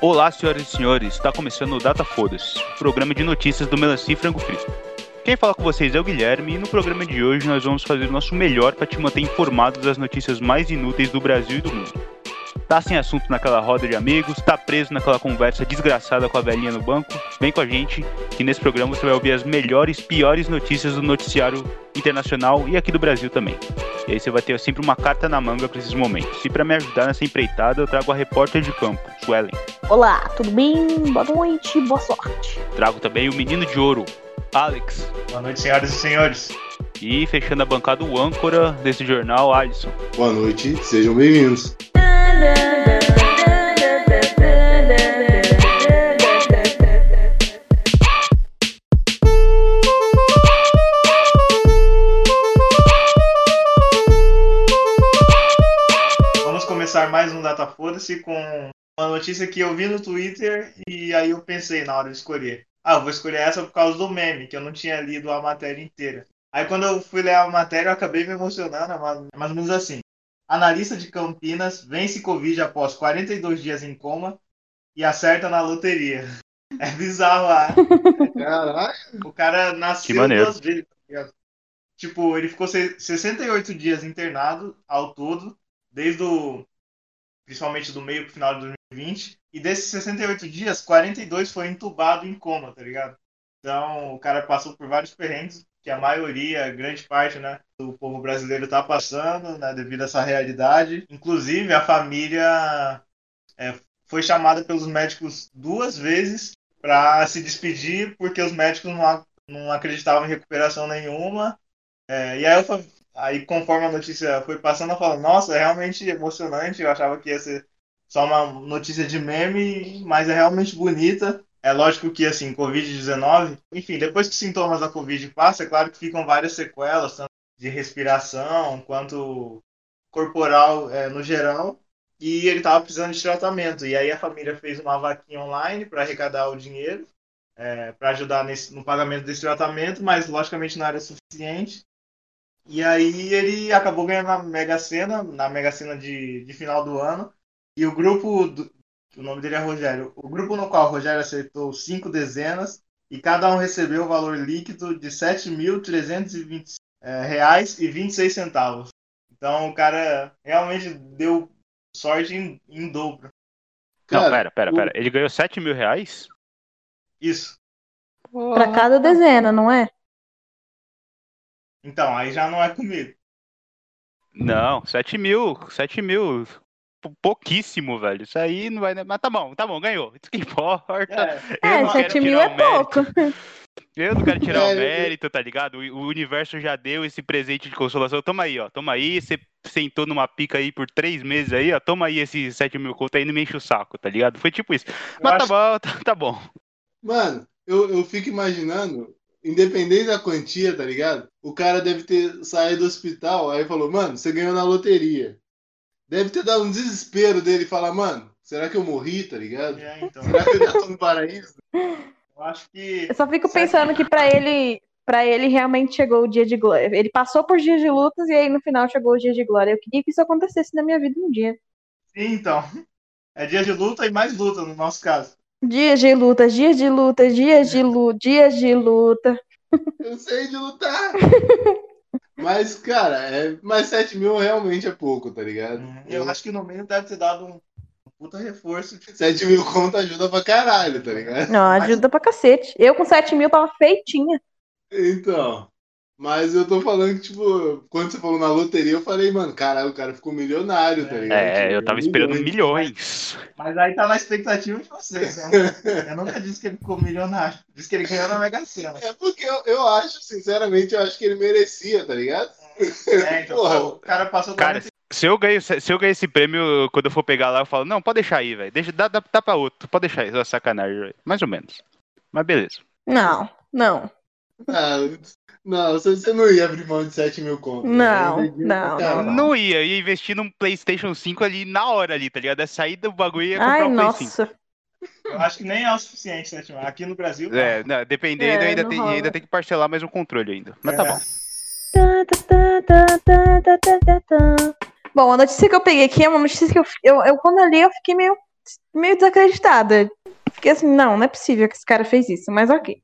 Olá, senhoras e senhores, está começando o Data Foda-se, programa de notícias do Melancia e Frango Frito. Quem fala com vocês é o Guilherme e no programa de hoje nós vamos fazer o nosso melhor para te manter informado das notícias mais inúteis do Brasil e do mundo. Tá sem assunto naquela roda de amigos, tá preso naquela conversa desgraçada com a velhinha no banco? Vem com a gente, que nesse programa você vai ouvir as melhores, piores notícias do noticiário internacional e aqui do Brasil também. E aí você vai ter sempre uma carta na manga para esses momentos. E para me ajudar nessa empreitada, eu trago a repórter de campo, Suelen. Olá, tudo bem? Boa noite, boa sorte. Trago também o menino de ouro, Alex. Boa noite, senhoras e senhores. E fechando a bancada, o âncora desse jornal, Alisson. Boa noite, sejam bem-vindos. Vamos começar mais um Data Foda-se com uma notícia que eu vi no Twitter e aí eu pensei na hora de escolher. Ah, vou escolher essa por causa do meme, que eu não tinha lido a matéria inteira. Aí quando eu fui ler a matéria, eu acabei me emocionando, é mais ou menos assim. Analista de Campinas vence Covid após 42 dias em coma e acerta na loteria. É bizarro lá. Caraca, O cara nasceu Que maneiro. duas vezes. tá? Tipo, ele ficou se- 68 dias internado ao todo, desde o. Principalmente do meio pro final de 2020. E desses 68 dias, 42 foi entubado em coma, tá ligado? Então, o cara passou por vários perrengues, que a maioria, grande parte, né, do povo brasileiro tá passando, né, devido a essa realidade. Inclusive, a família é, foi chamada pelos médicos duas vezes para se despedir, porque os médicos não, não acreditavam em recuperação nenhuma. É, e aí, eu, aí, conforme a notícia foi passando, eu falo, nossa, é realmente emocionante. Eu achava que ia ser só uma notícia de meme, mas é realmente bonita. É lógico que, assim, Covid-19, enfim, depois que os sintomas da Covid passam, é claro que ficam várias sequelas, tanto de respiração quanto corporal é, no geral. E ele estava precisando de tratamento. E aí a família fez uma vaquinha online para arrecadar o dinheiro, para ajudar nesse, no pagamento desse tratamento, mas logicamente não era suficiente. E aí ele acabou ganhando na Mega Sena, na Mega Sena de, de final do ano. E o grupo, do, o nome dele é Rogério, o grupo no qual o Rogério acertou cinco dezenas e cada um recebeu o valor líquido de R$ 7.320 é, reais e 26 centavos. Então o cara realmente deu sorte em, em dobro. Não, Cara, pera, pera, o- pera. Ele ganhou 7 mil reais? Isso. Pra cada dezena, não é? Então, aí já não é comigo. Não, 7 mil, 7 mil. Pou- Pouquíssimo, velho. Isso aí não vai. Mas tá bom, tá bom, ganhou. Isso que importa. É, Eu É, não quero 7 mil tirar é o pouco. Eu não quero tirar o É, eu- mérito, tá ligado? O, o universo já deu esse presente de consolação. Toma aí, ó. Toma aí. Você sentou numa pica aí por três meses aí, ó. Toma aí esses 7 mil conto aí, não me enche o saco, tá ligado? Foi tipo isso. Mas tá acho- bom, tá, tá bom. Mano, eu, eu fico imaginando, independente da quantia, tá ligado? O cara deve ter saído do hospital, aí falou, mano, você ganhou na loteria. Deve ter dado um desespero dele falar, mano, será que eu morri, tá ligado? é, então. Será que eu já tô no paraíso? Eu acho que Eu só fico pensando que pra ele, para ele realmente chegou o dia de glória. Ele passou por dias de lutas e aí no final chegou o dia de glória. Eu queria que isso acontecesse na minha vida um dia. sim, então. É dia de luta e mais luta no nosso caso. Dias de luta, dias de luta, dias de luta, dias de luta. Eu sei de lutar. Mas, cara, é, mas 7 mil realmente é pouco, tá ligado? Eu acho que no meio deve ter dado um puta reforço. 7 mil conto ajuda pra caralho, tá ligado? Não, ajuda pra cacete. Eu com 7 mil tava feitinha. Então, mas eu tô falando que, tipo, quando você falou na loteria, eu falei, mano, caralho, o cara ficou milionário, tá ligado? É, Tipo, eu tava esperando milhões. milhões. Mas aí tá na expectativa de vocês, né? Eu nunca disse que ele ficou milionário. Disse que ele ganhou na Mega Sena. É porque eu, eu acho, sinceramente, eu acho que ele merecia, tá ligado? É, então, Porra. pô, o cara passou Cara, 40 se eu ganho, se eu ganho esse prêmio, quando eu for pegar lá, eu falo, não, pode deixar aí, velho. Deixa, dá, dá, dá pra outro. Pode deixar aí, sacanagem, velho. Mais ou menos. Mas beleza. Não, não. Ah, não, você, você não ia abrir mão de 7 mil contos. Não, né? não, Cara, não, Não ia, ia investir num PlayStation 5 ali na hora ali, tá ligado? É sair do bagulho e ia comprar Ai, um Play 5. nossa. Eu acho que nem é o suficiente, né, Timão? Aqui no Brasil. É, não, dependendo, É, ainda, não tem, rola. ainda tem que parcelar mais um controle ainda. Mas tá É. bom. Tá, tá. Bom, a notícia que eu peguei aqui é uma notícia que eu, eu, eu quando eu li, eu fiquei meio meio desacreditada. Fiquei assim, não, não é possível que esse cara fez isso, mas ok.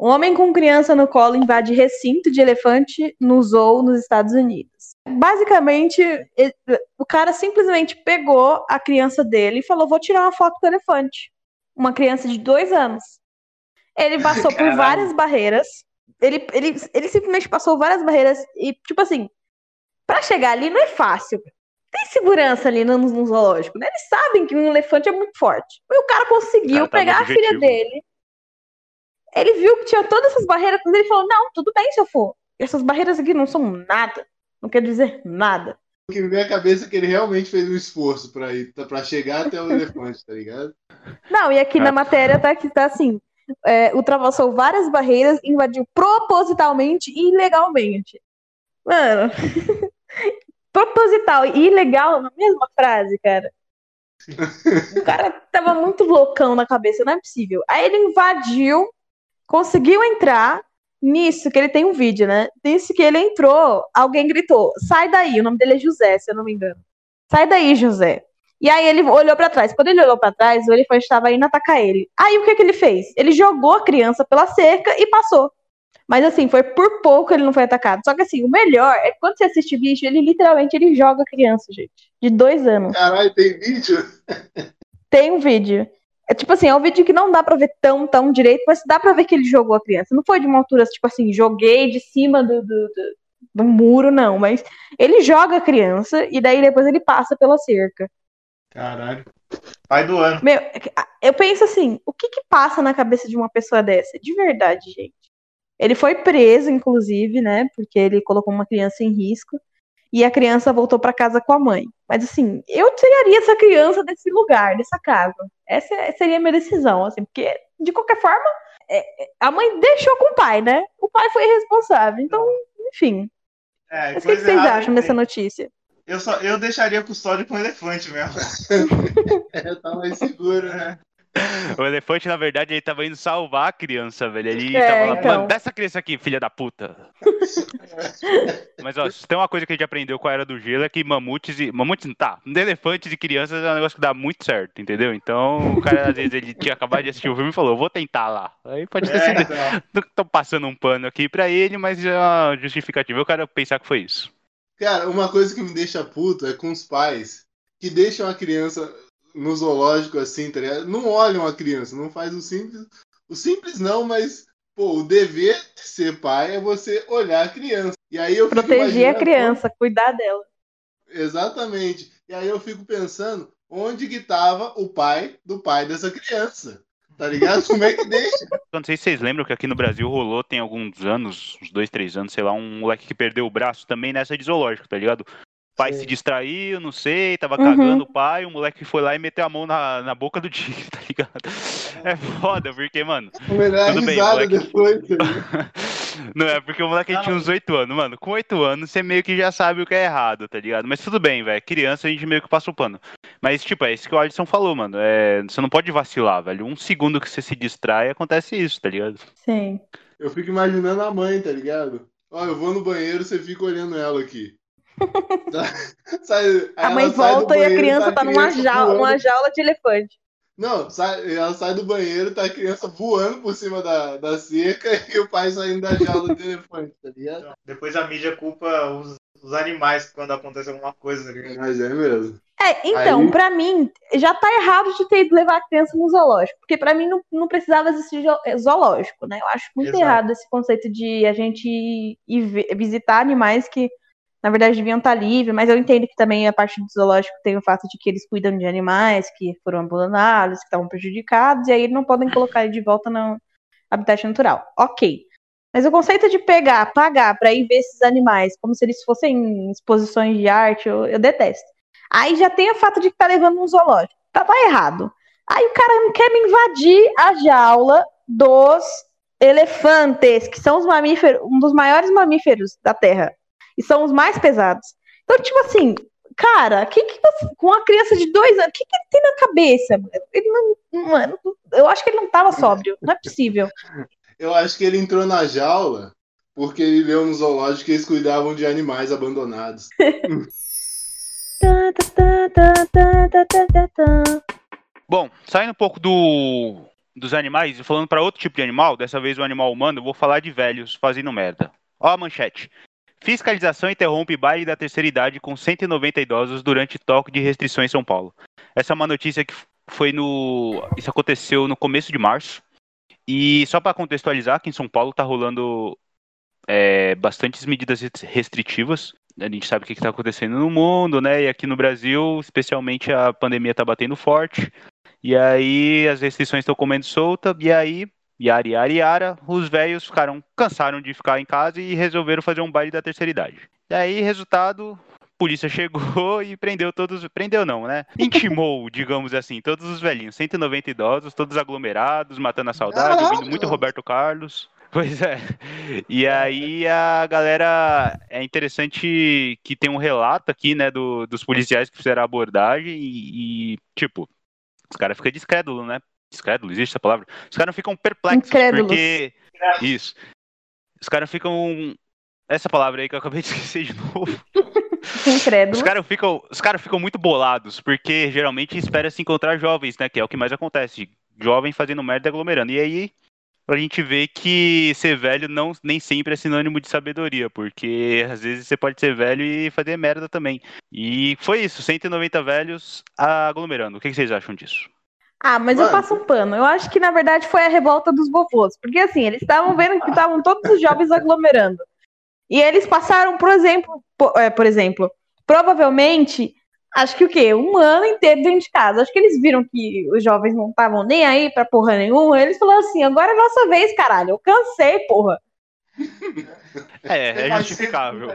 Um homem com criança no colo invade recinto de elefante no zoo nos Estados Unidos. Basicamente, ele- o cara simplesmente pegou a criança dele e falou: Vou tirar uma foto do elefante. Uma criança de dois anos. Ele passou por várias barreiras. Ele, ele, ele simplesmente passou várias barreiras e, tipo assim, pra chegar ali não é fácil. Tem segurança ali no, no zoológico, né? Eles sabem que um elefante é muito forte. E o cara conseguiu O cara tava pegar a filha dele. Ele viu que tinha todas essas barreiras, mas ele falou: Não, tudo bem se eu for. Essas barreiras aqui não são nada. Não quer dizer nada. O que me vem à cabeça é que ele realmente fez um esforço pra ir, pra chegar até o elefante, tá ligado? Não, e aqui Ah. na matéria tá, que tá assim: é, ultrapassou várias barreiras, invadiu propositalmente e ilegalmente. Mano, proposital e ilegal na mesma frase, cara. O cara tava muito loucão na cabeça, não é possível. Aí ele invadiu, conseguiu entrar. Nisso que ele tem um vídeo, né? Nisso que ele entrou, alguém gritou: sai daí. O nome dele é José, se eu não me engano. Sai daí, José. E aí ele olhou pra trás. Quando ele olhou pra trás, o elefante estava indo atacar ele. Aí o que que ele fez? Ele jogou a criança pela cerca e passou. Mas assim, foi por pouco ele não foi atacado. Só que assim, o melhor é quando você assiste vídeo, ele literalmente ele joga a criança, gente. De dois anos. Caralho, tem vídeo? Tem um vídeo. É tipo assim, é um vídeo que não dá pra ver tão, tão direito, mas dá pra ver que ele jogou a criança. Não foi de uma altura, tipo assim, joguei de cima do, do, do, do muro, não. Mas ele joga a criança e daí depois ele passa pela cerca. Caralho. Pai do ano. Meu, eu penso assim, o que que passa na cabeça de uma pessoa dessa? De verdade, gente. Ele foi preso, inclusive, né? Porque ele colocou uma criança em risco. E a criança voltou pra casa com a mãe. Mas assim, eu tiraria essa criança desse lugar, dessa casa. Essa seria a minha decisão, assim, porque de qualquer forma, é, é, a mãe deixou com o pai, né? O pai foi responsável. Então, enfim. É, Mas o que, que vocês acham dessa notícia? Eu, só, eu deixaria custódia com elefante mesmo. É, tá mais seguro, né? O elefante, na verdade, ele tava indo salvar a criança, velho. Ele É, tava lá, então. mano, dá essa criança aqui, filha da puta. Mas, ó, se tem uma coisa que a gente aprendeu com a Era do Gelo é que mamutes e... Mamutes, não tá. Elefantes e crianças é um negócio que dá muito certo, entendeu? Então, o cara, às vezes, ele tinha acabado de assistir o filme e falou, vou tentar lá. Aí pode ter É, sido... então. Tô passando um pano aqui pra ele, mas é uma justificativa. Eu quero pensar que foi isso. Cara, uma coisa que me deixa puto é com os pais que deixam a criança no zoológico assim, tá ligado? Não olham a criança, não faz o simples. O simples não, mas, pô, o dever de ser pai é você olhar a criança. E aí eu fico Proteger a criança, cuidar dela. Exatamente. E aí eu fico pensando onde que tava o pai do pai dessa criança. Tá ligado? Como é que deixa? Eu não sei se vocês lembram que aqui no Brasil rolou tem alguns anos, uns dois, três anos, sei lá, um moleque que perdeu o braço também nessa de zoológico, tá ligado? O pai se distraiu, não sei, tava Uhum. cagando o pai, o moleque foi lá e meteu a mão na, na boca do tigre, tá ligado? É foda, porque, mano, O melhor Tudo bem, moleque. depois. tá não é porque o moleque tinha uns oito anos, mano. Com oito anos você meio que já sabe o que é errado, tá ligado? Mas tudo bem, velho. Criança a gente meio que passa o pano. Mas, tipo, é isso que o Alisson falou, mano. É, você não pode vacilar, velho. Um segundo que você se distrai, acontece isso, tá ligado? Sim. Eu fico imaginando a mãe, tá ligado? Ó, eu vou no banheiro, você fica olhando ela aqui. Sai- A mãe volta e a banheiro, criança tá numa criança jaula, voando. numa jaula de elefante. Não, sai- ela sai do banheiro, tá a criança voando por cima da, da cerca e o pai saindo da jaula de elefante, tá ligado? Depois a mídia culpa os, os animais quando acontece alguma coisa, tá? Mas é mesmo. É, então, Aí- pra mim, já tá errado de ter ido levar a criança no zoológico. Porque pra mim não, não precisava existir eh, zoológico, né? Eu acho muito Exato. errado esse conceito de a gente ir ve- visitar animais que, na verdade, deviam estar livres. Mas eu entendo que também a parte do zoológico tem o fato de que eles cuidam de animais que foram abandonados, que estavam prejudicados, e aí não podem colocar ele de volta no habitat natural. Ok. Mas o conceito de pegar, pagar pra ir ver esses animais como se eles fossem exposições de arte, eu, eu detesto. Aí já tem o fato de que tá levando um zoológico. Tá, tá errado. Aí o cara não quer me invadir a jaula dos elefantes, que são os mamíferos, um dos maiores mamíferos da Terra. E são os mais pesados. Então, tipo assim, cara, que que você- com uma criança de dois anos, o que, que ele tem na cabeça? mano? Ele não, mano, eu acho que ele não tava sóbrio. Não é possível. Eu acho que ele entrou na jaula porque ele leu no zoológico que eles cuidavam de animais abandonados. Bom, saindo um pouco do, dos animais e falando para outro tipo de animal, dessa vez o animal humano, eu vou falar de velhos fazendo merda. Ó a manchete. Fiscalização interrompe baile da terceira idade com 190 idosos durante toque de restrições em São Paulo. Essa é uma notícia que foi no. Isso aconteceu no começo de março. E só para contextualizar, aqui em São Paulo tá rolando é, bastantes medidas restritivas. A gente sabe o que está acontecendo no mundo, né? E aqui no Brasil, especialmente, a pandemia está batendo forte. E aí as restrições estão comendo solta. E aí, yara, yara, yara, os velhos ficaram cansaram de ficar em casa e resolveram fazer um baile da terceira idade. E aí, resultado, polícia chegou e prendeu todos. Prendeu não, né? Intimou, digamos assim, todos os velhinhos. 190 idosos, todos aglomerados, matando a saudade, ouvindo muito Roberto Carlos. Pois é. E aí a galera. É interessante que tem um relato aqui, né, do, dos policiais que fizeram a abordagem e, e tipo, os caras ficam descrédulos, né? Descrédulo, existe essa palavra? Os caras ficam perplexos, Incrédulos. porque. Isso. Os caras ficam. Essa palavra aí que eu acabei de esquecer de novo. Os Incrédulo. caras ficam, os caras ficam muito bolados, porque geralmente espera se encontrar jovens, né? Que é o que mais acontece. Jovem fazendo merda e aglomerando. E aí a gente vê que ser velho não nem sempre é sinônimo de sabedoria, porque às vezes você pode ser velho e fazer merda também. E foi isso, 190 velhos aglomerando. O que vocês acham disso? Ah, mas eu Mano. passo um pano. Eu acho que, na verdade, foi a revolta dos vovôs. Porque, assim, eles estavam vendo que estavam todos os jovens aglomerando. E eles passaram, por exemplo, po- é, por exemplo, provavelmente, acho que o quê? Um ano inteiro dentro de casa. Acho que eles viram que os jovens não estavam nem aí pra porra nenhuma. Eles falaram assim, agora é nossa vez, caralho. Eu cansei, porra. É, é vai justificável.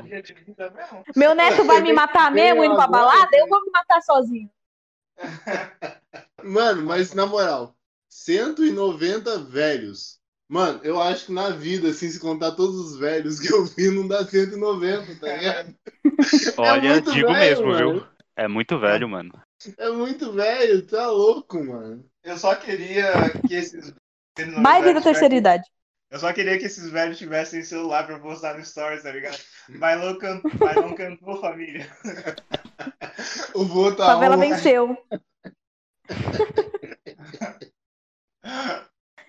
Meu neto vai me matar mesmo indo pra balada, eu vou me matar sozinho. Mano, mas na moral, 190 velhos. Mano, eu acho que na vida, assim, se contar todos os velhos que eu vi, não dá 190, tá ligado? Olha, muito digo velho, mesmo, viu? mano. É muito velho, mano. É muito velho, tá louco, mano. Eu só queria que esses. Baile da terceira idade. Eu só queria que esses velhos tivessem celular pra postar no Stories, tá ligado? Mas não, can... Mas não cantou, família. O vô A tá favela on. venceu.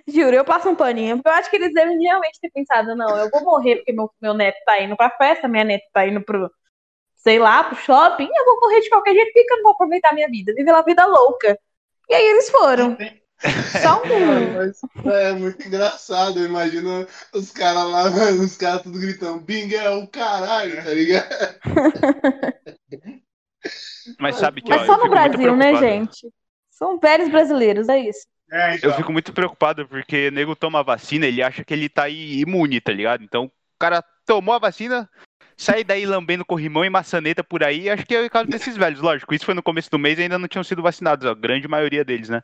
Juro, eu passo um paninho. Porque eu acho que eles devem realmente ter pensado, não, eu vou morrer porque meu, meu neto tá indo pra festa, minha neta tá indo pro, sei lá, pro shopping, eu vou morrer de qualquer jeito, porque eu não vou aproveitar minha vida, viver uma vida louca. E aí eles foram. Só um. Mas é muito engraçado, eu imagino os caras lá, os caras tudo gritando, Bing é o caralho, tá ligado? Mas sabe que, Mas ó, só no Brasil, né, gente? São velhos brasileiros, é isso. É, então. Eu fico muito preocupado porque o nego toma a vacina, ele acha que ele tá aí imune, tá ligado? Então, o cara tomou a vacina, sai daí lambendo corrimão e maçaneta por aí, acho que é o caso desses velhos, lógico. Isso foi no começo do mês e ainda não tinham sido vacinados, a grande maioria deles, né?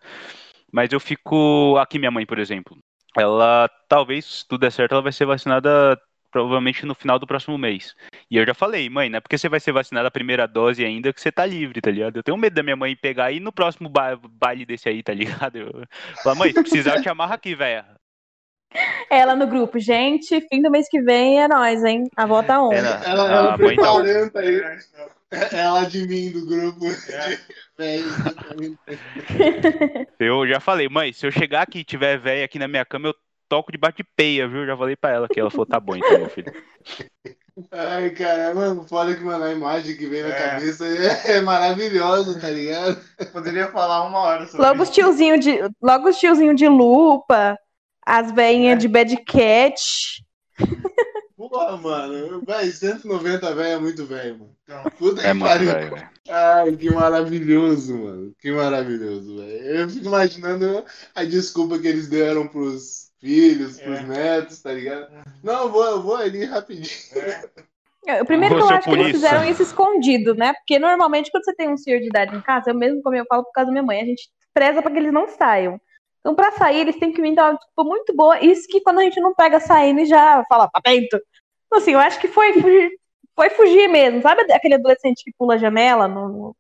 Mas eu fico. Aqui, minha mãe, por exemplo. Ela, talvez, se tudo der certo, ela vai ser vacinada provavelmente no final do próximo mês. E eu já falei, mãe, não é porque você vai ser vacinada a primeira dose ainda que você tá livre, tá ligado? Eu tenho medo da minha mãe pegar aí no próximo ba- baile desse aí, tá ligado? Eu... Falar, mãe, se precisar, eu te amarro aqui, velho. Ela no grupo, gente, fim do mês que vem é nós, hein? A volta on. Ela, Ela, ela não. preparando aí, É. ela de mim do grupo. É. Velho, Eu já falei, mãe, se eu chegar aqui e tiver velho aqui na minha cama, eu toco debaixo de peia, viu? Já falei pra ela que ela falou, tá bom então, meu filho. Ai, cara, mano, foda que, mano, a imagem que vem na É. cabeça é, é maravilhosa, tá ligado? Eu poderia falar uma hora sobre Logo os isso. tiozinho de, logo os tiozinho de lupa, as veinhas de bad cat. Porra, mano, véi, 190 velho é muito velho, mano. Então, Puta que É muito pariu. Ai, que maravilhoso, mano. Que maravilhoso, velho. Eu fico imaginando a desculpa que eles deram pros filhos, pros É. netos, tá ligado? Não, eu vou, eu vou ali rapidinho. O primeiro que eu acho que eles fizeram isso escondido, né? Porque normalmente quando você tem um senhor de idade em casa, eu mesmo como eu falo por causa da minha mãe, a gente preza pra que eles não saiam. Então, pra sair, eles têm que me dar uma desculpa muito boa. Isso que quando a gente não pega saindo e já fala, tá dentro. Então, assim, eu acho que foi fugir, foi fugir mesmo. Sabe aquele adolescente que pula a janela no,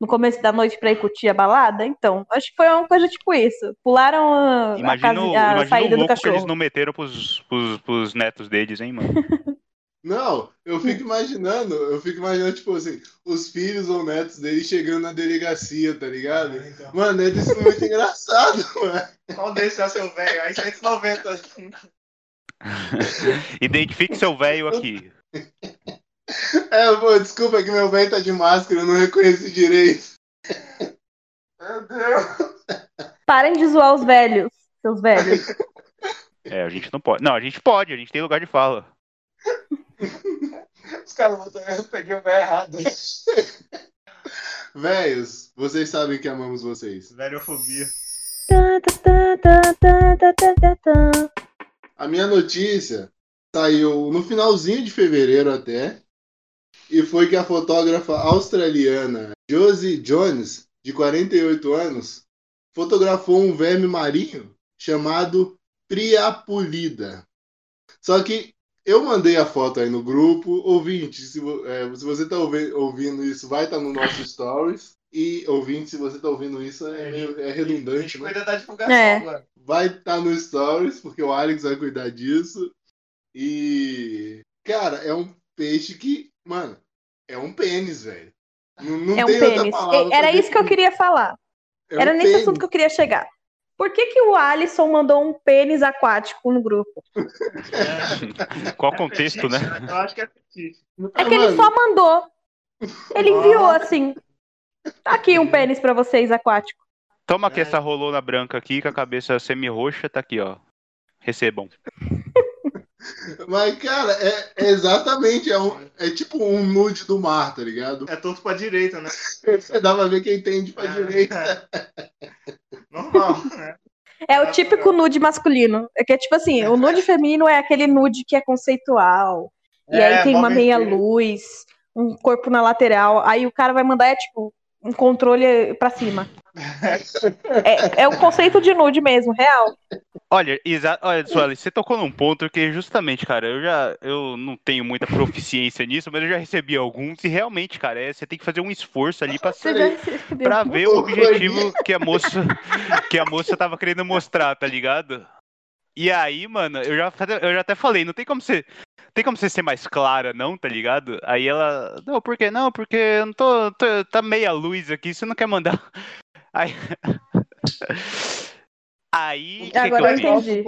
no começo da noite pra ir curtir a balada? Então, acho que foi uma coisa tipo isso. Pularam a, a, Imagina, casa- a imagina saída o do louco que eles cachorro. não meteram pros, pros, pros netos deles, hein, mano? Não, eu fico imaginando, eu fico imaginando, tipo assim, os filhos ou netos dele chegando na delegacia, tá ligado? Ah, então. Mano, sido muito engraçado, mano. Qual desses é seu velho? Aí 190. Identifique seu velho aqui. É, pô, desculpa que meu velho tá de máscara, eu não reconheci direito. Meu Deus. Parem de zoar os velhos, seus velhos. É, a gente não pode. Não, a gente pode, a gente tem lugar de fala. Os caras botaram, eu peguei o velho errado. Véios, vocês sabem que amamos vocês. Velhofobia. Tá, tá, tá, A minha notícia saiu no finalzinho de fevereiro até. E foi que a fotógrafa australiana Josie Jones, de 48 anos, fotografou um verme marinho chamado Priapulida. Só que eu mandei a foto aí no grupo. Ouvinte, se, é, se você está ouvindo isso, vai estar no nosso stories. E ouvinte, se você está ouvindo isso, é, meio- é redundante, né? cuida da divulgação, É. mano. vai estar no Stories, porque o Alex vai cuidar disso. E, cara, é um peixe que, mano, é um pênis, velho. Não, não É um pênis. Era isso que eu queria falar. É um Era nesse pênis. assunto que eu queria chegar. Por que, que o Alisson mandou um pênis aquático no grupo? Qual o contexto, né? Eu acho que é fetiche. É Ah, que ele mano, só mandou. Ele enviou assim. Tá aqui um pênis pra vocês aquático. Toma aqui É. essa rolona branca aqui, com a cabeça semi-roxa, tá aqui, ó. Recebam. Mas, cara, é, é exatamente, é, um- é tipo um nude do mar, tá ligado? É torto pra direita, né? Você dá pra ver quem entende pra É. direita. Normal, né? É o típico nude masculino. É que é tipo assim, o nude feminino é aquele nude que é conceitual. E É, aí tem uma mó meia besteira. luz, um corpo na lateral. Aí o cara vai mandar é tipo um controle pra cima. É, é o conceito de nude mesmo, real. Olha, exa olha, Sueli, você tocou num ponto que justamente, cara, eu já eu não tenho muita proficiência nisso, mas eu já recebi alguns e realmente, cara, é, você tem que fazer um esforço ali recebeu. pra ver o objetivo que a moça que a moça tava querendo mostrar, tá ligado? E aí, mano, eu já, eu já até falei, não tem como você tem como você ser mais clara, não, tá ligado? Aí ela, não, por que não? Porque eu não tô, tô- tá meia luz aqui, você não quer mandar. Aí Aí, o que Agora eu entendi.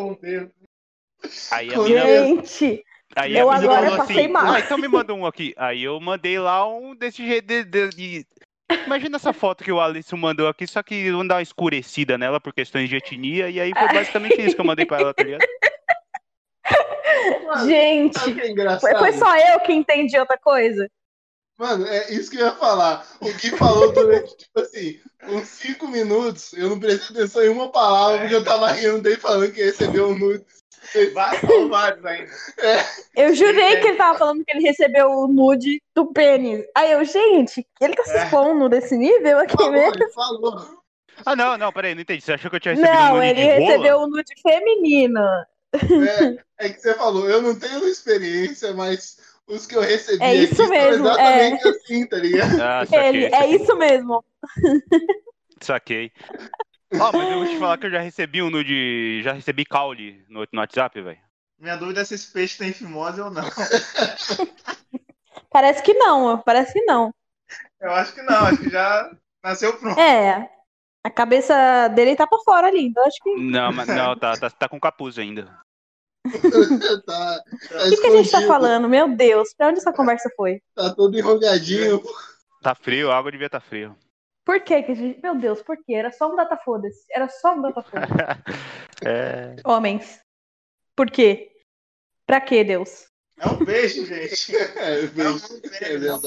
Aí a Gente, aí eu a agora falou passei assim, mal. ah, então me manda um aqui. Aí eu mandei lá um desse jeito de, de- de- Imagina essa foto que o Alisson mandou aqui, só que vamos dar uma escurecida nela por questões de etnia, e aí foi basicamente isso que eu mandei pra ela, tá ligado? Mano, gente. que é Foi, engraçado? foi só eu que entendi outra coisa. Mano, é isso que eu ia falar. O Gui falou durante, tipo assim, uns cinco minutos, eu não prestei atenção em uma palavra, porque eu tava rindo dele falando que recebeu um nude. Vai, são vários ainda. Eu jurei que ele tava falando que ele recebeu o nude do pênis. Aí eu, gente, ele tá se É. expondo desse nível aqui Falou, mesmo? ele falou. Ah, não, não, peraí, não entendi. Você achou que eu tinha recebido um Não, nude ele de rola? recebeu o nude feminino. É, é que você falou, eu não tenho experiência, mas os que eu recebi É aqui isso são mesmo, exatamente assim, tá ligado? Ah, saquei, Ele, é isso mesmo. saquei. Ó, mas eu vou te falar que eu já recebi um nude. Já recebi caule no, no WhatsApp, velho. Minha dúvida é se esse peixe tem fimose ou não. Parece que não, parece que não. Eu acho que não, acho que já nasceu pronto. É, a cabeça dele tá pra fora ali, então acho que. Não, mas não, tá, tá, tá com capuz ainda. tá, tá O que, que a gente tá falando? Meu Deus, pra onde essa conversa foi? Tá todo enrugadinho. Tá frio, a água devia estar tá fria. Por que que a gente. Meu Deus, por quê? Era só um data foda-se. Era só um data foda-se. é. Homens. Por quê? Pra quê, Deus? É um peixe, gente. É, É um peixe, é um.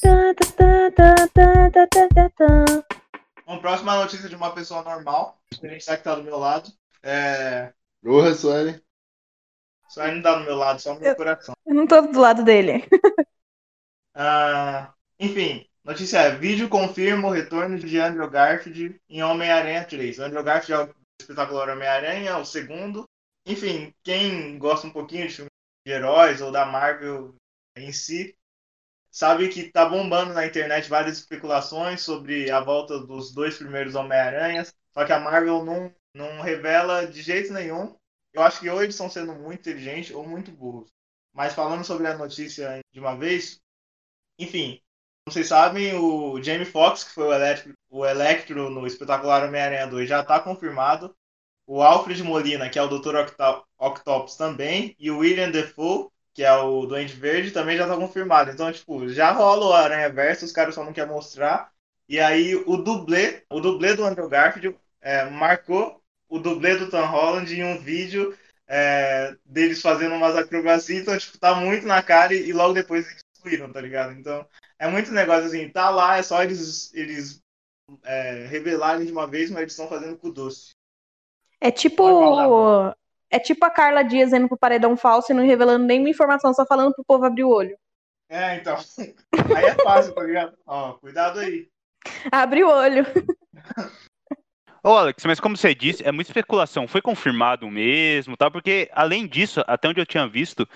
Tá, tá, tá, tá, tá, tá, tá, tá. Bom, próxima notícia de uma pessoa normal. A gente sabe que tá do meu lado. É... Porra, Sueli. Só ele não tá do meu lado, só no meu Eu- coração. Eu não tô do lado dele. Ah, enfim, notícia é: vídeo confirma o retorno de Andrew Garfield em Homem-Aranha 3. Andrew Garfield é o espetacular Homem-Aranha, o segundo. Enfim, quem gosta um pouquinho de filmes de heróis ou da Marvel em si, sabe que tá bombando na internet várias especulações sobre a volta dos dois primeiros Homem-Aranhas. Só que a Marvel não, não revela de jeito nenhum. Eu acho que ou eles estão sendo muito inteligentes ou muito burros. Mas falando sobre a notícia de uma vez, enfim, como vocês sabem, o Jamie Foxx, que foi o Electro, o Electro no espetacular Homem-Aranha 2, já está confirmado. O Alfred Molina, que é o Dr. Octopus também, e o William Defoe, que é o Duende Verde, também já está confirmado. Então, tipo, já rola o Aranha Verso, os caras só não querem mostrar. E aí o dublê, o dublê do Andrew Garfield é, marcou o dublê do Tom Holland em um vídeo é, deles fazendo umas acrobacias, então, tipo, tá muito na cara e, e logo depois eles excluíram, tá ligado? Então, é muito negócio assim, tá lá, é só eles, eles é, revelarem de uma vez, mas eles estão fazendo com doce. É tipo. É tipo a Carla Dias indo pro paredão falso e não revelando nenhuma informação, só falando pro povo abrir o olho. É, então. Aí é fácil, tá ligado? Ó, cuidado aí. Abre o olho. Ô, Alex, mas como você disse, é muita especulação. Foi confirmado mesmo, tá? Porque, além disso, até onde eu tinha visto,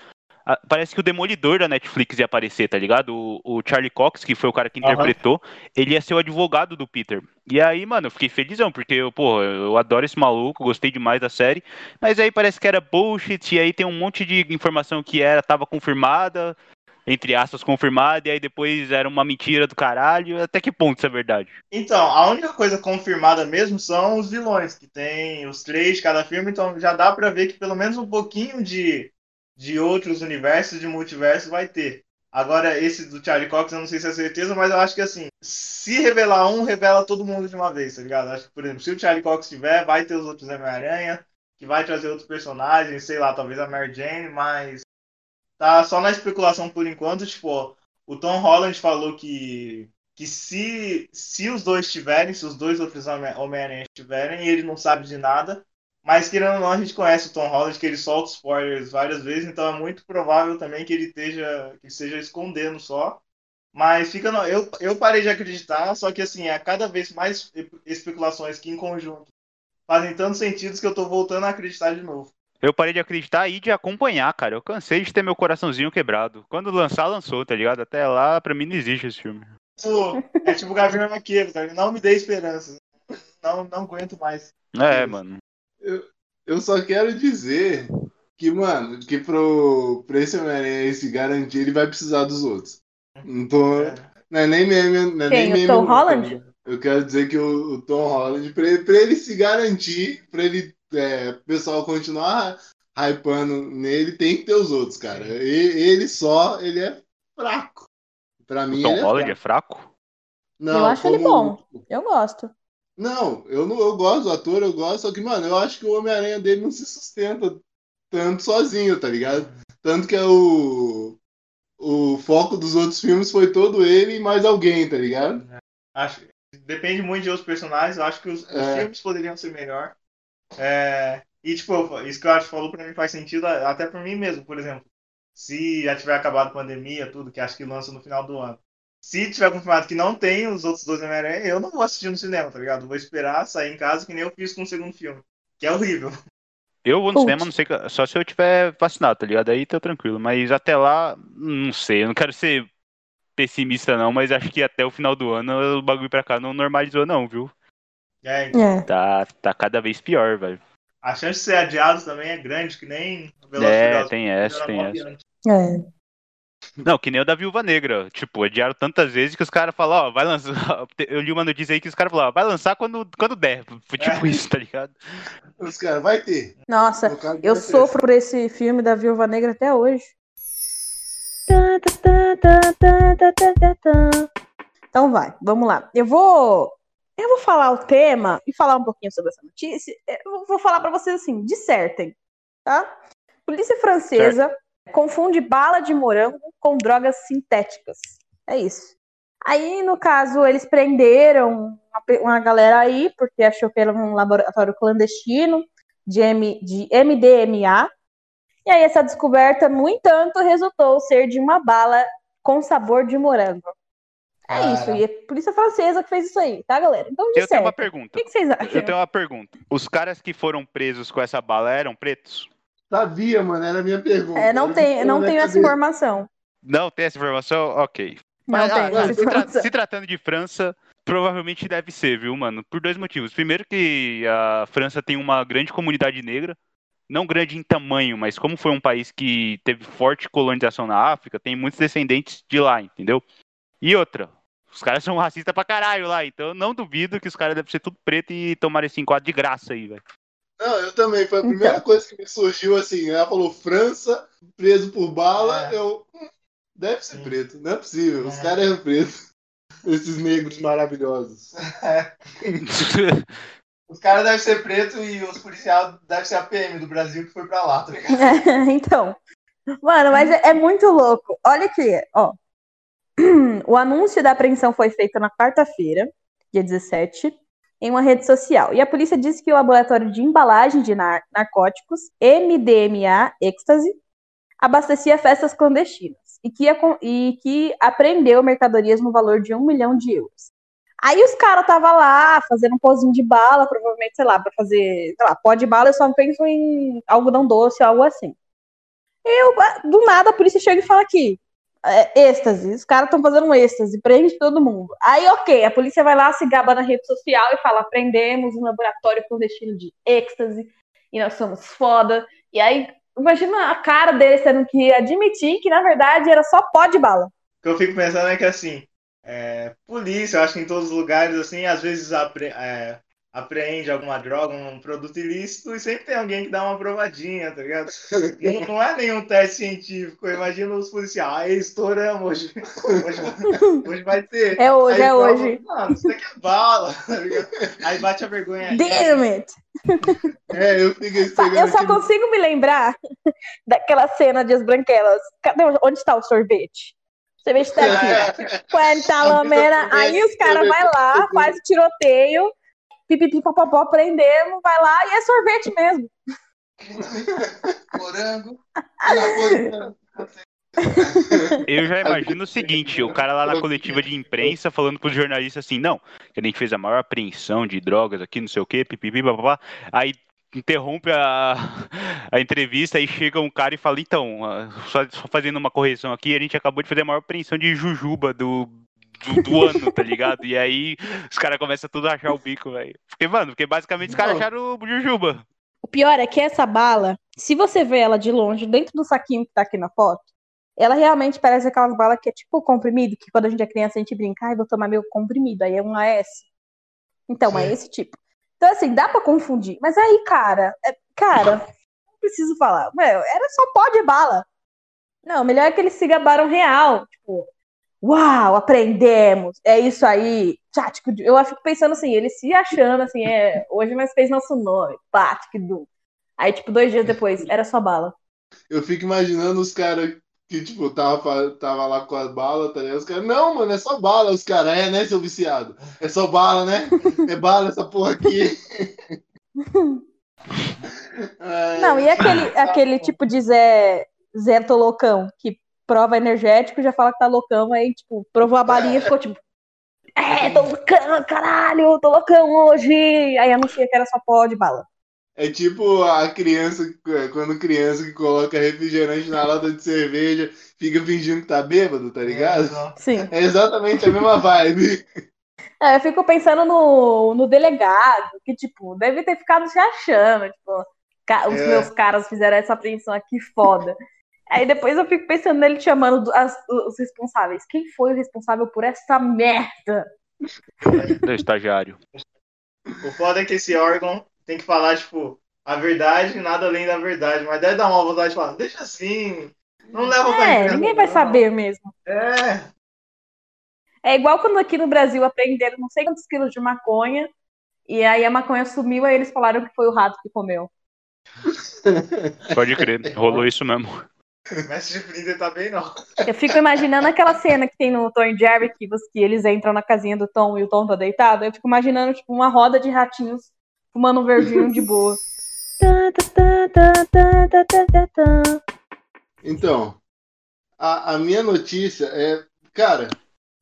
parece que o Demolidor da Netflix ia aparecer, tá ligado? O, o Charlie Cox, que foi o cara que interpretou, uhum. ele ia ser o advogado do Peter. E aí, mano, eu fiquei felizão, porque eu, pô, eu adoro esse maluco, gostei demais da série. Mas aí parece que era bullshit, e aí tem um monte de informação que era, tava confirmada, entre aspas, confirmada, e aí depois era uma mentira do caralho. Até que ponto isso é verdade? Então, a única coisa confirmada mesmo são os vilões, que tem os três de cada filme, então já dá para ver que pelo menos um pouquinho de, de outros universos, de multiverso, vai ter. Agora, esse do Charlie Cox, eu não sei se é certeza, mas eu acho que assim, se revelar um, revela todo mundo de uma vez, tá ligado? Acho que, por exemplo, se o Charlie Cox tiver, vai ter os outros Homem-Aranha, que vai trazer outros personagens, sei lá, talvez a Mary Jane, mas tá só na especulação por enquanto. Tipo, o Tom Holland falou que, que se, se os dois tiverem, se os dois outros Homem-Aranha tiverem, ele não sabe de nada. Mas querendo ou não, a gente conhece o Tom Holland, que ele solta spoilers várias vezes, então é muito provável também que ele esteja, que esteja escondendo só. Mas fica no... eu, eu parei de acreditar, só que assim, é cada vez mais especulações que em conjunto fazem tantos sentidos que eu tô voltando a acreditar de novo. Eu parei de acreditar e de acompanhar, cara. Eu cansei de ter meu coraçãozinho quebrado. Quando lançar, lançou, tá ligado? Até lá, pra mim, não existe esse filme. É tipo o Gavião Arqueiro, tá? Não me dê esperança. Não, não aguento mais. É, mano. Eu, eu só quero dizer que, mano, que pro, pra esse Homem-Aranha se garantir, ele vai precisar dos outros. Então, é. não é nem meme. Não é Quem, nem o Tom Holland? Eu quero dizer que o, o Tom Holland, pra ele, pra ele se garantir, pra ele é, o pessoal continuar hypando nele, tem que ter os outros, cara. ele só, ele é fraco. Pra mim, o Tom ele é Holland é fraco? Não, eu acho como... ele bom. Eu gosto. Não, eu não, eu gosto do ator, eu gosto, só que, mano, eu acho que o Homem-Aranha dele não se sustenta tanto sozinho, tá ligado? Tanto que é o o foco dos outros filmes foi todo ele e mais alguém, tá ligado? Acho, depende muito de outros personagens, eu acho que os, os é. filmes poderiam ser melhor. É, e, tipo, isso que eu acho que falou pra mim faz sentido até pra mim mesmo, por exemplo. Se já tiver acabado a pandemia, tudo, que acho que lança no final do ano. Se tiver confirmado que não tem os outros dois Homem-Aranha, eu não vou assistir no cinema, tá ligado? Vou esperar sair em casa, que nem eu fiz com o segundo filme. Que é horrível. Eu vou no Putz. cinema, não sei, só se eu tiver vacinado, tá ligado? Aí tá tranquilo. Mas até lá, não sei. Eu não quero ser pessimista, não, mas acho que até o final do ano o bagulho pra cá não normalizou, não, viu? É, então. é. Tá, tá cada vez pior, velho. A chance de ser adiado também é grande, que nem É, tem essa, tem essa. É. Não, que nem o da Viúva Negra. Tipo, adiaram tantas vezes que os caras falaram, ó, vai lançar. Eu li uma notícia aí que os caras falaram, vai lançar quando, quando der. Foi tipo é. isso, tá ligado? Os caras, vai ter. Nossa, eu sofro por esse filme da Viúva Negra até hoje. Então vai, vamos lá. Eu vou eu vou falar o tema e falar um pouquinho sobre essa notícia. Eu vou falar para vocês assim, dissertem, tá? Polícia francesa certo. confunde bala de morango com drogas sintéticas. É isso. Aí, no caso, eles prenderam uma, uma galera aí, porque achou que era um laboratório clandestino de, M, de MDMA. E aí, essa descoberta, no entanto, resultou ser de uma bala com sabor de morango. É isso, e é a polícia francesa que fez isso aí, tá, galera? Então, Eu tenho uma pergunta. O que, que, vocês acham? Eu tenho uma pergunta. Os caras que foram presos com essa bala eram pretos? Sabia, mano, era a minha pergunta. É, não, tem, não tenho essa informação. Não tem essa informação? Ok. Não Mas, tem ah, se, tra se tratando de França, provavelmente deve ser, viu, mano? Por dois motivos. Primeiro que a França tem uma grande comunidade negra, não grande em tamanho, mas como foi um país que teve forte colonização na África, tem muitos descendentes de lá, entendeu? E outra, os caras são racistas pra caralho lá, então eu não duvido que os caras devem ser tudo preto e tomar esse enquadro de graça aí, velho. Não, eu também. Foi a primeira Então. coisa que me surgiu assim. Ela falou França, preso por bala. É. Eu. hum, Deve ser Sim. preto, não é possível. Os É. caras eram pretos. Esses negros maravilhosos. Os caras devem ser preto e os policiais devem ser a PM do Brasil que foi pra lá, tá ligado? então. Mano, mas é, é muito louco. Olha aqui, ó. O anúncio da apreensão foi feito na quarta-feira, dia 17, em uma rede social. E a polícia disse que o laboratório de embalagem de nar- narcóticos, MDMA Ecstasy, abastecia festas clandestinas e que, e que apreendeu mercadorias no valor de um milhão de euros. Aí os caras estavam lá fazendo um pozinho de bala, provavelmente, sei lá, para fazer, sei lá, pó de bala, eu só penso em algodão doce, algo assim. Eu, do nada, a polícia chega e fala aqui, é, êxtase, os caras estão fazendo um êxtase, prende todo mundo. Aí, ok, a polícia vai lá, se gaba na rede social e fala, prendemos um laboratório clandestino de êxtase, e nós somos foda. E aí, imagina a cara deles tendo que admitir que, na verdade, era só pó de bala. O que eu fico pensando é que assim, é, polícia, eu acho que em todos os lugares, assim, às vezes é, apreende alguma droga, um produto ilícito, e sempre tem alguém que dá uma provadinha, tá ligado? Não, não é nenhum teste científico. Imagina os policiais, aí estouramos hoje. Hoje, hoje vai ter. É hoje, Aí é prova, hoje. Mano, isso daqui é bala, tá ligado? Aí bate a vergonha. Damn it! É, eu fiquei eu só aqui consigo me lembrar daquela cena de As Branquelas. Cadê, onde está o sorvete? O sorvete tá aqui. Quentalomena. Aí os caras vão lá, faz o tiroteio, pipipi, popopó, prendemos, vai lá e é sorvete mesmo. Morango. Eu já imagino o seguinte, o cara lá na coletiva de imprensa falando pros jornalistas assim, não, que a gente fez a maior apreensão de drogas aqui, não sei o quê, pipipi, papapá. Aí interrompe a, a entrevista e chega um cara e fala, então, ah, só, só fazendo uma correção aqui, a gente acabou de fazer a maior apreensão de jujuba do, do, do ano, tá ligado? E aí os caras começam tudo a achar o bico, velho. Porque, mano, porque basicamente os caras acharam o jujuba. O pior é que essa bala, se você vê ela de longe, dentro do saquinho que tá aqui na foto, ela realmente parece aquelas balas que é tipo comprimido, que quando a gente é criança a gente brinca, ai, vou tomar meu comprimido, aí é um AS. Então, é Sim. esse tipo. Então, assim, dá pra confundir. Mas aí, cara, é- cara, não preciso falar. Meu, era só pó de bala. Não, melhor é que eles se gabaram real. Tipo, uau, aprendemos. É isso aí. Tático de... Eu fico pensando assim, eles se achando assim, é, hoje nós fez nosso nome, Pático do. Aí, tipo, dois dias depois, era só bala. Eu fico imaginando os caras que, tipo, tava, tava lá com as balas, tá ligado? Os caras, não, mano, é só bala. Os caras, é, né, seu viciado? É só bala, né? É bala essa porra aqui. Não, e aquele, aquele tipo de Zé, Zé tô loucão, que prova energético, já fala que tá loucão, aí, tipo, provou a balinha e ficou tipo, é, tô loucão, caralho, tô loucão hoje. Aí anuncia que era só pó de bala. É tipo a criança, quando criança que coloca refrigerante na lata de cerveja, fica fingindo que tá bêbado, tá ligado? Sim. É exatamente a mesma vibe. É, eu fico pensando no, no delegado, que, tipo, deve ter ficado se achando, tipo, os É. meus caras fizeram essa apreensão aqui foda. Aí depois eu fico pensando nele chamando do- as- os responsáveis. Quem foi o responsável por essa merda? Do estagiário. O foda é que esse órgão tem que falar, tipo, a verdade e nada além da verdade. Mas deve dar uma vontade de falar, deixa assim. Não leva pra É, empresa, ninguém vai não. saber mesmo. É. É igual quando aqui no Brasil apreenderam não sei quantos quilos de maconha, e aí a maconha sumiu, aí eles falaram que foi o rato que comeu. Pode crer, rolou isso mesmo. Mestre Splinter tá bem, não. Eu fico imaginando aquela cena que tem no Tom e Jerry, que, você- que eles entram na casinha do Tom e o Tom tá deitado. Eu fico imaginando, tipo, uma roda de ratinhos fumando um verdinho de boa. Então, a, a minha notícia é, cara,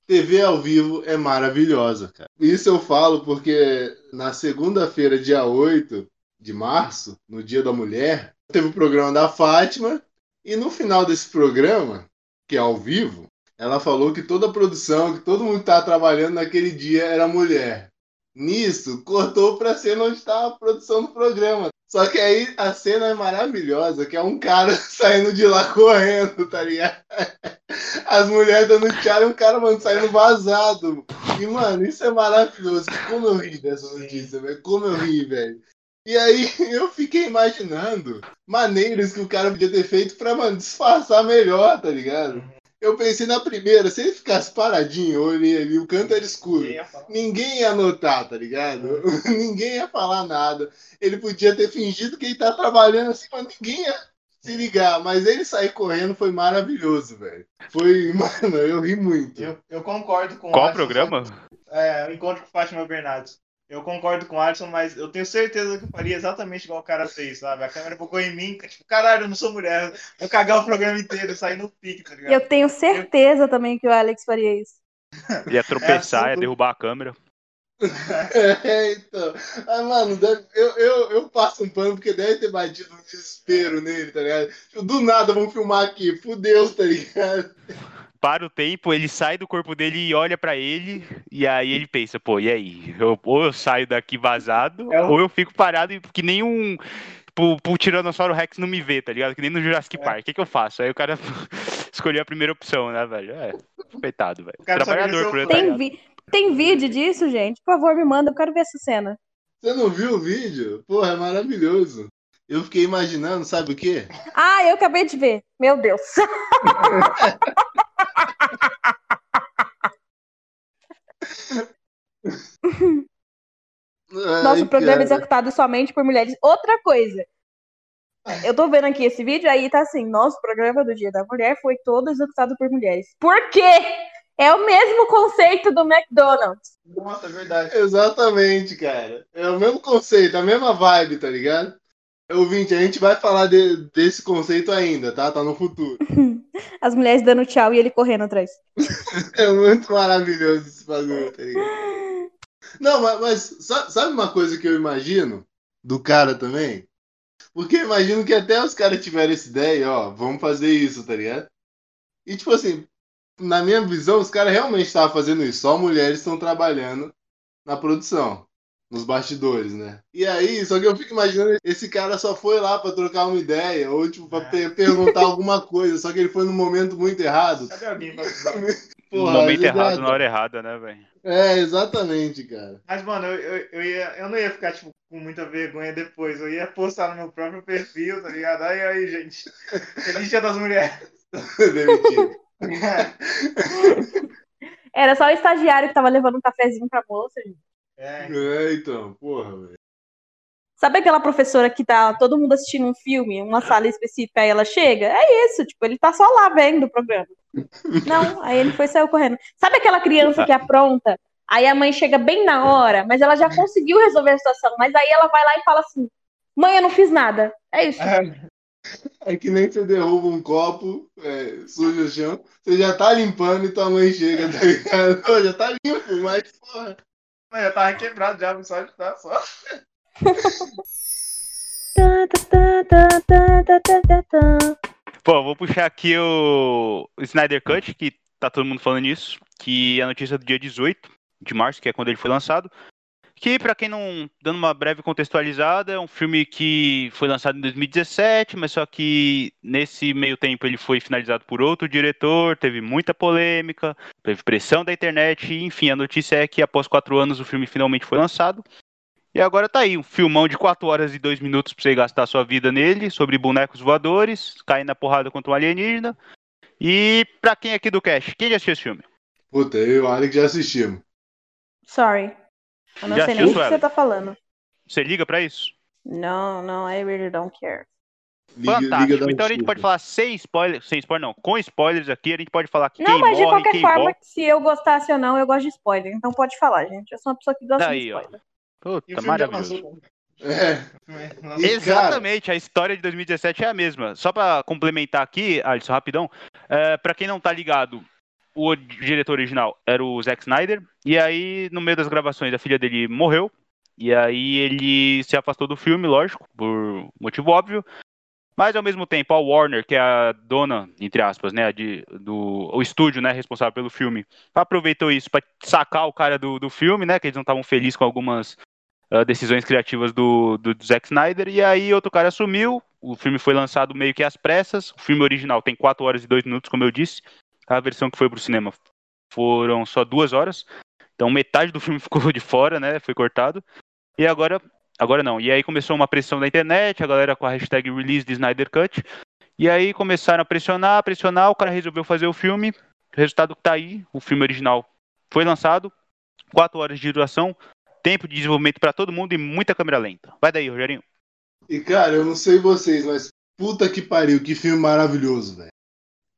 TV ao vivo é maravilhosa, cara. Isso eu falo porque na segunda-feira, dia 8 de março, no Dia da Mulher, teve o programa da Fátima e no final desse programa, que é ao vivo, ela falou que toda a produção, que todo mundo que estava trabalhando naquele dia era mulher. Nisso, cortou pra cena onde está a produção do programa. Só que aí a cena é maravilhosa, que é um cara saindo de lá correndo, tá ligado? As mulheres dando tchau e um cara, mano, saindo vazado. E, mano, isso é maravilhoso. Como eu ri dessa notícia, velho. Como eu ri, velho. E aí eu fiquei imaginando maneiras que o cara podia ter feito pra, mano, disfarçar melhor, tá ligado? Eu pensei na primeira, se ele ficasse paradinho, olhei ali, o canto era escuro. Ninguém ia falar. Ninguém ia notar, tá ligado? ninguém ia falar nada. Ele podia ter fingido que ele tá trabalhando assim, mas ninguém ia se ligar. Mas ele sair correndo foi maravilhoso, velho. Foi, mano, eu ri muito. Eu, eu concordo com o Qual Alisson, programa? É, o encontro com Fátima Bernardes. Eu concordo com o Alisson, mas eu tenho certeza que eu faria exatamente igual o cara fez, sabe? A câmera focou em mim, tipo, caralho, eu não sou mulher. Eu cagar o programa inteiro, sair no pique, tá ligado? Eu tenho certeza também que o Alex faria isso. Ia tropeçar, É, ia tudo. derrubar a câmera. É, então. Ah, mano, deve- eu, eu, eu passo um pano porque deve ter batido um desespero nele, tá ligado? Tipo, do nada vamos filmar aqui, fudeu, tá ligado? Para o tempo, ele sai do corpo dele e olha pra ele, e aí ele pensa, pô, e aí? Eu- ou eu saio daqui vazado, É ou eu fico parado e que nem um. Pro, pro Tiranossauro Rex não me vê, tá ligado? Que nem no Jurassic É. Park. O que, que eu faço? Aí o cara escolheu a primeira opção, né, velho? É, coitado, velho. Trabalhador, proletariado. Tem, vi- tem vídeo disso, gente? Por favor, me manda, eu quero ver essa cena. Você não viu o vídeo? Porra, é maravilhoso. Eu fiquei imaginando, sabe o quê? Ah, eu acabei de ver. Meu Deus. Nosso Ai, programa é executado somente por mulheres. Outra coisa. Eu tô vendo aqui esse vídeo, aí tá assim, nosso programa do Dia da Mulher foi todo executado por mulheres. Por quê? É o mesmo conceito do McDonald's. Nossa, é verdade. Exatamente, cara. É o mesmo conceito, a mesma vibe, tá ligado? Ouvinte, a gente vai falar de- desse conceito ainda, tá? Tá no futuro. As mulheres dando tchau e ele correndo atrás. É muito maravilhoso esse bagulho, tá ligado? Não, mas, mas sa- sabe uma coisa que eu imagino do cara também? Porque eu imagino que até os caras tiveram essa ideia, ó, vamos fazer isso, tá ligado? E tipo assim, na minha visão, os caras realmente estavam fazendo isso. Só mulheres estão trabalhando na produção, nos bastidores, né? E aí, só que eu fico imaginando, esse cara só foi lá pra trocar uma ideia, ou tipo, pra per- perguntar alguma coisa, só que ele foi no momento muito errado. Cadê alguém pra No momento exato. errado, na hora errada, né, velho? É, exatamente, cara. Mas, mano, eu, eu, eu, ia, eu não ia ficar, tipo, com muita vergonha depois. Eu ia postar no meu próprio perfil, tá ligado? Aí, aí, gente. Feliz Dia das Mulheres. Demitido. Era só o estagiário que tava levando um cafezinho pra moça, gente. É, É, então, porra, velho. Sabe aquela professora que tá todo mundo assistindo um filme, uma sala específica, aí ela chega? É isso, tipo, ele tá só lá vendo o programa. Não, aí ele foi e saiu correndo. Sabe aquela criança que apronta? Aí a mãe chega bem na hora, mas ela já conseguiu resolver a situação. Mas aí ela vai lá e fala assim: Mãe, eu não fiz nada. É isso. É que nem você derruba um copo, é, suja o chão, você já tá limpando e tua mãe chega, tá ligado? Já tá limpo, mas, porra. Eu tava quebrado já, só tá só. Pô, vou puxar aqui o, o Snyder Cut, que tá todo mundo falando nisso, que é a notícia do dia 18 de março, que é quando ele foi lançado. Que, pra quem não. Dando uma breve contextualizada, é um filme que foi lançado em 2017, mas só que nesse meio tempo ele foi finalizado por outro diretor, teve muita polêmica, teve pressão da internet, e, enfim, a notícia é que após quatro anos o filme finalmente foi lançado. E agora tá aí, um filmão de 4 horas e 2 minutos pra você gastar sua vida nele, sobre bonecos voadores, cair na porrada contra um alienígena. E pra quem aqui do Cash, quem já assistiu esse filme? Puta, eu e o Alex já assistimos. Sorry. Eu não Já sei nem o que você tá falando. Você liga pra isso? Não, não, I really don't care. Liga, Fantástico. liga da então a gente pode falar sem spoiler, sem spoiler não, com spoilers aqui, a gente pode falar que Não, quem mas de morre, qualquer quem forma, volta. se eu gostasse ou não, eu gosto de spoiler. Então pode falar, gente. Eu sou uma pessoa que gosta Daí, de ó. spoiler. O Puta, maravilhoso. É, O filme lançou. E, cara- Exatamente, a história de 2017 é a mesma. Só pra complementar aqui, Alisson, rapidão, é, para quem não tá ligado, o diretor original era o Zack Snyder, e aí, no meio das gravações, a filha dele morreu, e aí ele se afastou do filme, lógico, por motivo óbvio, mas ao mesmo tempo, a Warner, que é a dona, entre aspas, né, de, do o estúdio, né, responsável pelo filme, aproveitou isso pra sacar o cara do, do filme, né, que eles não estavam felizes com algumas uh, decisões criativas do, do, do Zack Snyder, e aí outro cara assumiu, o filme foi lançado meio que às pressas, o filme original tem 4 horas e 2 minutos, como eu disse, a versão que foi pro cinema foram só duas horas, então metade do filme ficou de fora, né, foi cortado, e agora, agora não, e aí começou uma pressão da internet, a galera com a hashtag release de Snyder Cut, e aí começaram a pressionar, pressionar, o cara resolveu fazer o filme, o resultado que tá aí, o filme original foi lançado, 4 horas de duração, tempo de desenvolvimento para todo mundo e muita câmera lenta. Vai daí, Rogerinho. E cara, eu não sei vocês, mas puta que pariu, que filme maravilhoso, velho.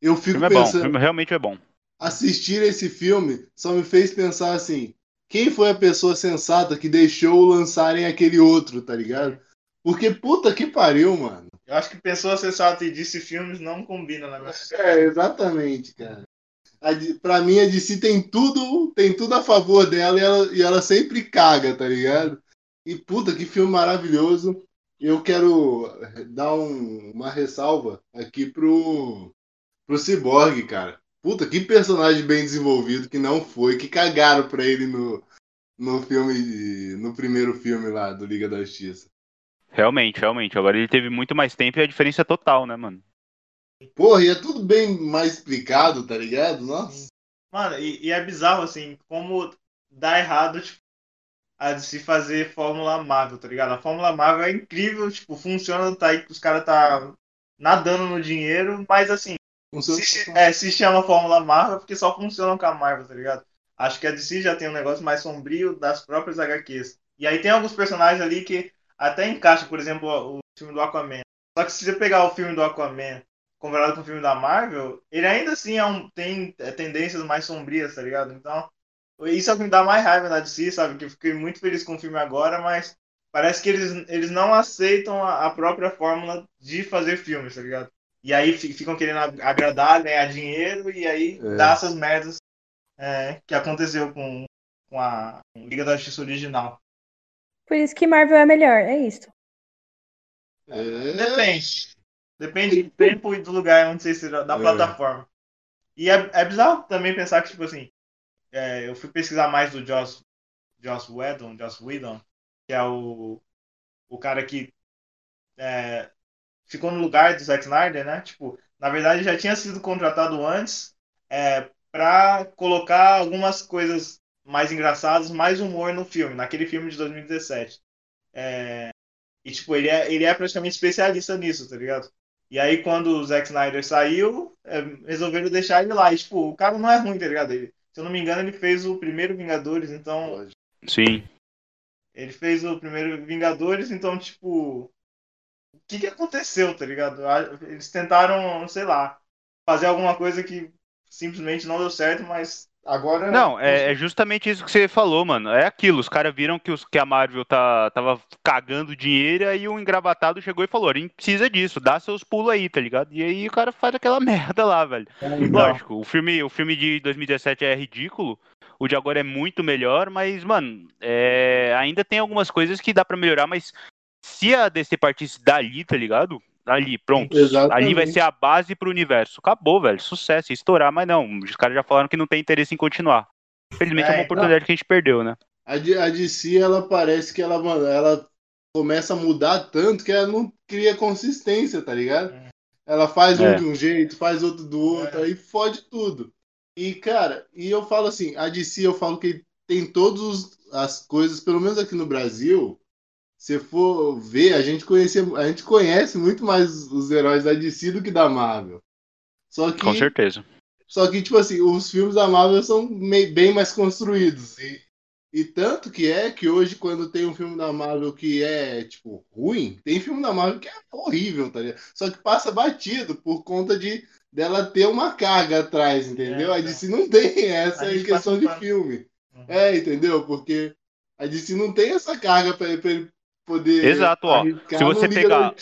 Eu fico pensando. É bom, o filme realmente é bom. Assistir esse filme só me fez pensar assim: quem foi a pessoa sensata que deixou lançarem aquele outro, tá ligado? Porque puta que pariu, mano. Eu acho que pessoa sensata e disse filmes não combina na minha É, exatamente, cara. Pra mim, a DC tem tudo, tem tudo a favor dela e ela, e ela sempre caga, tá ligado? E puta, que filme maravilhoso. Eu quero dar um, uma ressalva aqui pro, pro Cyborg, cara. Puta, que personagem bem desenvolvido que não foi, que cagaram pra ele no, no filme, no primeiro filme lá do Liga da Justiça. Realmente, realmente. Agora ele teve muito mais tempo e a diferença é total, né, mano? Porra, e é tudo bem mais explicado, tá ligado? Nossa. Mano, e, e é bizarro, assim, como dá errado, tipo, a de se fazer Fórmula Marvel, tá ligado? A Fórmula Marvel é incrível, tipo, funciona, tá aí, os caras tá nadando no dinheiro, mas assim, se, é, se chama Fórmula Marvel porque só funciona com a Marvel, tá ligado? Acho que a DC já tem um negócio mais sombrio das próprias HQs. E aí tem alguns personagens ali que até encaixa, por exemplo, o filme do Aquaman. Só que se você pegar o filme do Aquaman comparado com o filme da Marvel, ele ainda assim é um, tem é, tendências mais sombrias, tá ligado? Então, isso é o que me dá mais raiva da DC, sabe? Que eu fiquei muito feliz com o filme agora, mas parece que eles, eles não aceitam a, a própria fórmula de fazer filmes, tá ligado? E aí ficam querendo agradar, ganhar dinheiro, e aí é. dá essas merdas é, que aconteceu com, com a Liga da Justiça original. Por isso que Marvel é melhor, é isso. É... Depende. Depende do tempo e do lugar onde você esteja, da é. plataforma. E é, é bizarro também pensar que, tipo assim, é, eu fui pesquisar mais do Joss, Joss Whedon, Joss Whedon, que é o, o cara que é, ficou no lugar do Zack Snyder, né? Tipo, na verdade já tinha sido contratado antes é, para colocar algumas coisas mais engraçadas, mais humor no filme, naquele filme de 2017. É, e, tipo, ele é, ele é praticamente especialista nisso, tá ligado? E aí, quando o Zack Snyder saiu, é, resolveram deixar ele lá. E, tipo, o cara não é ruim, tá ligado? Ele, se eu não me engano, ele fez o primeiro Vingadores, então. Sim. Ele fez o primeiro Vingadores, então, tipo. O que, que aconteceu, tá ligado? Eles tentaram, sei lá, fazer alguma coisa que simplesmente não deu certo, mas Agora. Não, é, é, justamente isso que você falou, mano. É aquilo. Os caras viram que, os, que a Marvel tá, tava cagando dinheiro, aí o engravatado chegou e falou: a gente precisa disso, dá seus pulos aí, tá ligado? E aí o cara faz aquela merda lá, velho. É, Lógico, o filme, o filme de 2017 é ridículo. O de agora é muito melhor, mas, mano, é, ainda tem algumas coisas que dá para melhorar, mas se a DC partisse dali, tá ligado? ali, pronto. Exatamente. Ali vai ser a base pro universo. Acabou, velho. Sucesso, estourar, mas não. Os caras já falaram que não tem interesse em continuar. Infelizmente é, é uma oportunidade não. que a gente perdeu, né? A, a DC, ela parece que ela, ela começa a mudar tanto que ela não cria consistência, tá ligado? É. Ela faz um é. de um jeito, faz outro do outro, é. aí fode tudo. E, cara, e eu falo assim, a DC eu falo que tem todas as coisas, pelo menos aqui no Brasil, se for ver, a gente, conhece, a gente conhece muito mais os heróis da DC do que da Marvel. Só que, Com certeza. Só que, tipo assim, os filmes da Marvel são bem mais construídos. E, e tanto que é que hoje, quando tem um filme da Marvel que é, tipo, ruim, tem filme da Marvel que é horrível, tá ligado? Só que passa batido por conta de dela ter uma carga atrás, entendeu? É, a DC não tem essa em questão de filme. Uhum. É, entendeu? Porque a DC não tem essa carga para poder. Exato, ó. Se você pegar.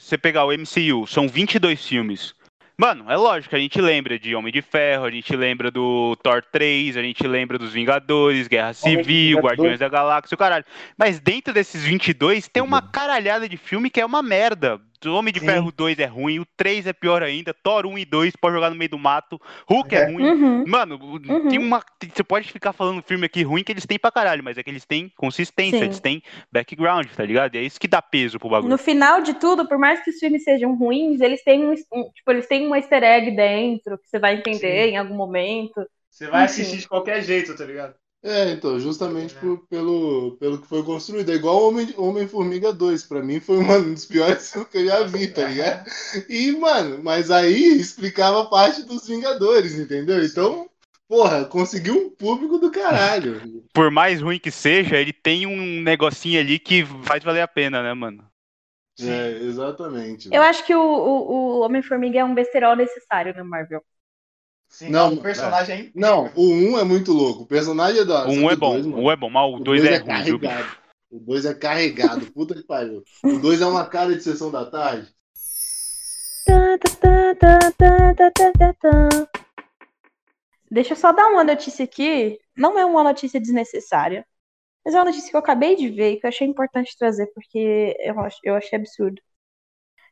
Você pegar o MCU, são 22 filmes. Mano, é lógico, a gente lembra de Homem de Ferro, a gente lembra do Thor 3, a gente lembra dos Vingadores, Guerra Civil, Guardiões da Galáxia, o caralho. Mas dentro desses 22 tem uma caralhada de filme que é uma merda. Homem de Sim. Ferro 2 é ruim, o 3 é pior ainda, Thor 1 e 2 pode jogar no meio do mato, Hulk é, É. ruim. Uhum. Mano, o- tem uma. Você pode ficar falando filme aqui ruim que eles têm pra caralho, mas é que eles têm consistência, Sim. eles têm background, tá ligado? E é isso que dá peso pro bagulho. No final de tudo, por mais que os filmes sejam ruins, eles têm um, um- tipo, eles têm um easter egg dentro que você vai entender Sim. em algum momento. Você vai Enfim. assistir de qualquer jeito, tá ligado? É, então, justamente É. por- pelo, pelo que foi construído. É igual Homem- Homem-Formiga 2. Pra mim foi uma- um dos piores que eu já vi, tá ligado? E, mano, mas aí explicava parte dos Vingadores, entendeu? Então, porra, conseguiu um público do caralho. Por mais ruim que seja, ele tem um negocinho ali que faz valer a pena, né, mano? Sim. É, exatamente. Eu acho que o, o, o Homem-Formiga é um besterol necessário na Marvel. Sim, Não, o personagem é incrível. Não, o 1 é muito louco. O personagem é da. O só 1 que é bom, dois, o 1 é bom, mas o 2 é ruim, viu, bicho? O 2 é carregado, puta que pariu. O 2 é uma cara de sessão da tarde. Deixa eu só dar uma notícia aqui. Não é uma notícia desnecessária. Mas é uma notícia que eu acabei de ver e que eu achei importante trazer, porque eu achei absurdo.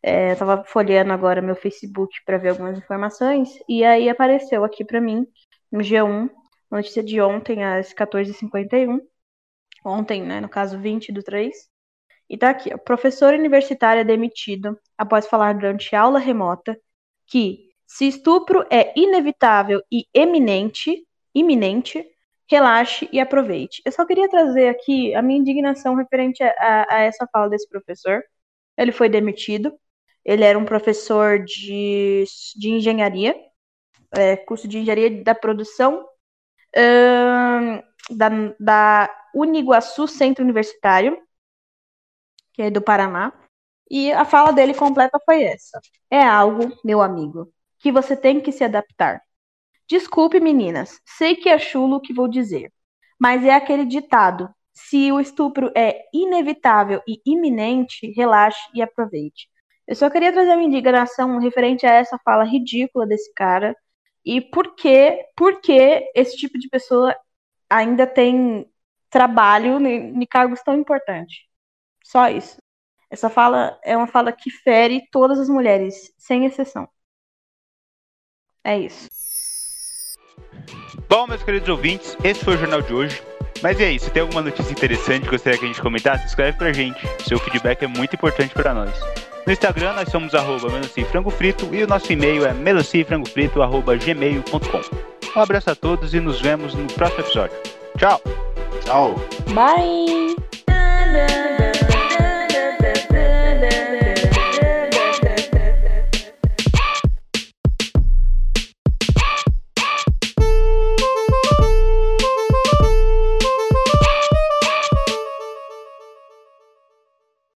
É, eu tava folheando agora meu Facebook pra ver algumas informações, e aí apareceu aqui pra mim, no G1, notícia de ontem, às 14h51. Ontem, né, no caso 20 do 3. E tá aqui, ó, professor universitário é demitido após falar durante aula remota que se estupro é inevitável e eminente, iminente, relaxe e aproveite. Eu só queria trazer aqui a minha indignação referente a, a- a essa fala desse professor. Ele foi demitido. Ele era um professor de, de engenharia, é, curso de engenharia da produção ahn, da, da Uniguaçu Centro Universitário, que é do Paraná. E a fala dele completa foi essa. É algo, meu amigo, que você tem que se adaptar. Desculpe, meninas, sei que é chulo o que vou dizer, mas é aquele ditado: se o estupro é inevitável e iminente, relaxe e aproveite. Eu só queria trazer uma indignação referente a essa fala ridícula desse cara e por que, por esse tipo de pessoa ainda tem trabalho em cargos tão importantes. Só isso. Essa fala é uma fala que fere todas as mulheres, sem exceção. É isso. Bom, meus queridos ouvintes, esse foi o jornal de hoje. Mas e aí, se tem alguma notícia interessante que gostaria que a gente comentasse, escreve pra gente. Seu feedback é muito importante pra nós. No Instagram nós somos arroba melancifrangofrito e o nosso e-mail é melancifrangofrito.gmail.com Um abraço a todos e nos vemos no próximo episódio. Tchau! Tchau. Bye!